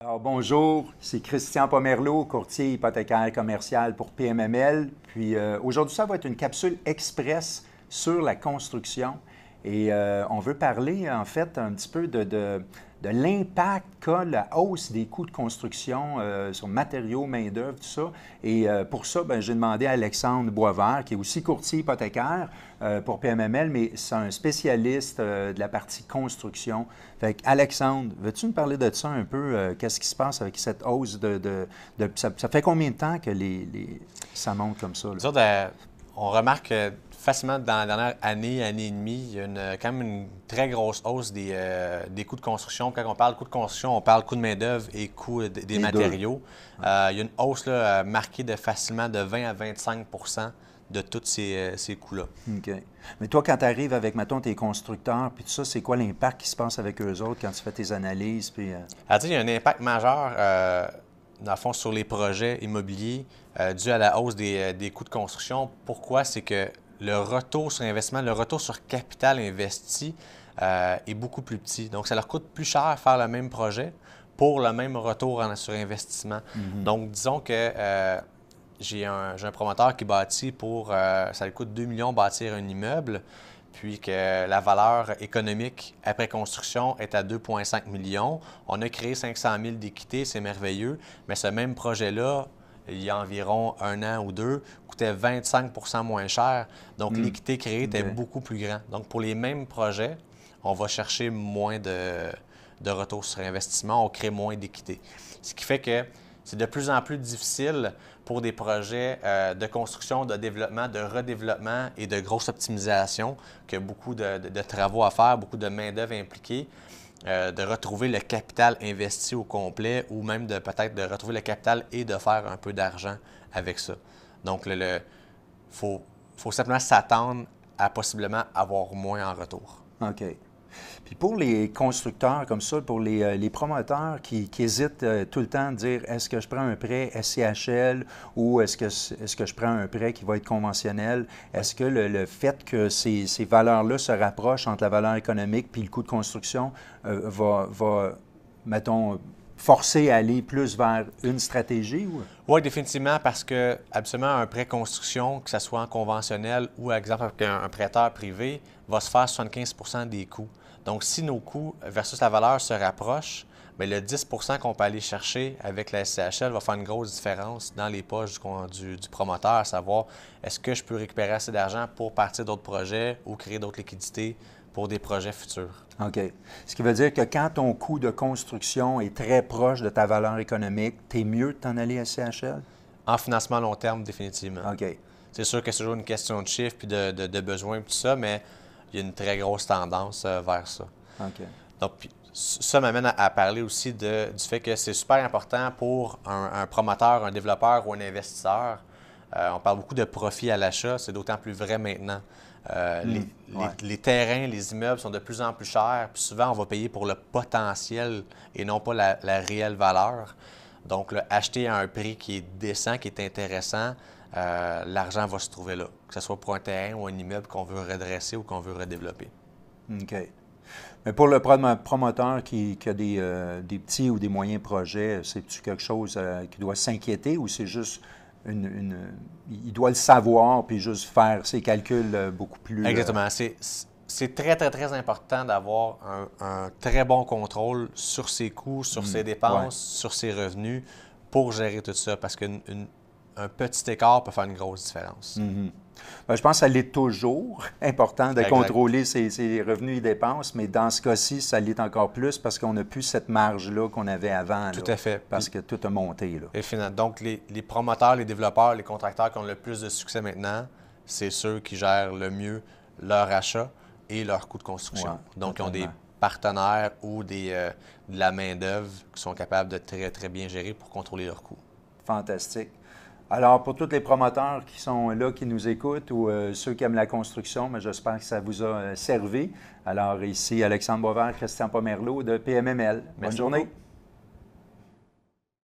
Alors bonjour, c'est Christian Pomerleau, courtier hypothécaire commercial pour PMML. Puis euh, aujourd'hui, ça va être une capsule express sur la construction. Et euh, on veut parler en fait un petit peu de, de l'impact qu'a la hausse des coûts de construction euh, sur matériaux, main-d'œuvre, tout ça. Et euh, pour ça, ben, j'ai demandé à Alexandre Boisvert, qui est aussi courtier hypothécaire euh, pour PMML, mais c'est un spécialiste de la partie construction. Fait Alexandre, veux-tu me parler de ça un peu? Qu'est-ce qui se passe avec cette hausse de. de, ça, fait combien de temps que ça monte comme ça? on remarque facilement dans la dernière année, année et demie, il y a une, quand même une très grosse hausse des, euh, des, coûts de construction. Quand on parle de coûts de construction, on parle coût de main-d'œuvre et coût des matériaux. Euh, il y a une hausse là, euh, marquée de facilement de 20 à 25% de tous ces, ces coûts-là. OK. Mais toi, quand tu arrives avec, mettons, tes constructeurs, puis tout ça, c'est quoi l'impact qui se passe avec eux autres quand tu fais tes analyses? Puis, ah, il y a un impact majeur, dans le fond, sur les projets immobiliers dû à la hausse des, des coûts de construction. Pourquoi? C'est que le retour sur investissement, le retour sur capital investi euh, est beaucoup plus petit. Donc, ça leur coûte plus cher faire le même projet pour le même retour sur investissement. Mhm. Donc, disons que euh, j'ai un, promoteur qui bâtit pour, euh, ça lui coûte 2 millions bâtir un immeuble, puis que la valeur économique après construction est à 2,5 millions. On a créé 500 000 d'équité, c'est merveilleux, mais ce même projet-là il y a environ un an ou deux, coûtait 25% moins cher. Donc, hmm. l'équité créée était beaucoup plus grande. Donc, pour les mêmes projets, on va chercher moins de, de retour sur investissement, on crée moins d'équité. Ce qui fait que c'est de plus en plus difficile pour des projets euh, de construction, de développement, de redéveloppement et de grosse optimisation, que beaucoup de, de travaux à faire, beaucoup de main-d'œuvre impliquée. Euh, de retrouver le capital investi au complet ou même de peut-être de retrouver le capital et de faire un peu d'argent avec ça. Donc, il faut, faut simplement s'attendre à possiblement avoir moins en retour. OK. Puis pour les constructeurs comme ça, pour les, euh, promoteurs qui, hésitent euh, tout le temps de dire est-ce que je prends un prêt SCHL ou est-ce que, est que je prends un prêt qui va être conventionnel, est-ce que le, fait que ces, valeurs-là se rapprochent entre la valeur économique puis le coût de construction euh, va, va, mettons, forcer à aller plus vers une stratégie? Ou? Oui, définitivement, parce que absolument un prêt construction, que ce soit en conventionnel ou, par exemple, avec un prêteur privé, va se faire 75% des coûts. Donc, si nos coûts versus la valeur se rapprochent, bien, le 10% qu'on peut aller chercher avec la SCHL va faire une grosse différence dans les poches du, promoteur, à savoir est-ce que je peux récupérer assez d'argent pour partir d'autres projets ou créer d'autres liquidités pour des projets futurs? OK. Ce qui veut dire que quand ton coût de construction est très proche de ta valeur économique, tu es mieux de t'en aller à SCHL? En financement long terme, définitivement. OK. C'est sûr que c'est toujours une question de chiffres puis de, de, de besoins et tout ça, mais il y a une très grosse tendance euh, vers ça. Donc, ça m'amène à, parler aussi de, du fait que c'est super important pour un, promoteur, un développeur ou un investisseur. Euh, on parle beaucoup de profit à l'achat, c'est d'autant plus vrai maintenant. Euh, hmm. les, terrains, les immeubles sont de plus en plus chers, puis souvent on va payer pour le potentiel et non pas la, réelle valeur. Donc, acheter à un prix qui est décent, qui est intéressant, euh, l'argent va se trouver là, que ce soit pour un terrain ou un immeuble qu'on veut redresser ou qu'on veut redévelopper. OK. Mais pour le promoteur qui, a euh, des, petits ou des moyens projets, c'est-tu quelque chose euh, qui doit s'inquiéter ou c'est juste une, Il doit le savoir puis juste faire ses calculs beaucoup plus. Exactement. C'est très, très, très important d'avoir un, très bon contrôle sur ses coûts, sur ses mm. dépenses, sur ses revenus pour gérer tout ça. Parce qu'une un petit écart peut faire une grosse différence. Mhm. Ben, je pense que ça l'est toujours important de contrôler ses, revenus et dépenses, mais dans ce cas-ci, ça l'est encore plus parce qu'on n'a plus cette marge-là qu'on avait avant. Tout à fait. Parce que tout a monté. Là. Et finalement, donc, les, promoteurs, les développeurs, les contracteurs qui ont le plus de succès maintenant, c'est ceux qui gèrent le mieux leur achat et leur coût de construction. donc, ils ont des partenaires ou des, euh, de la main-d'œuvre qui sont capables de très, très bien gérer pour contrôler leurs coûts. Fantastique. Alors, pour tous les promoteurs qui sont là, qui nous écoutent, ou euh, ceux qui aiment la construction, mais j'espère que ça vous a euh, servi. Alors, ici, Alexandre Boisvert, Christian Pomerleau de PMML. Bonne journée.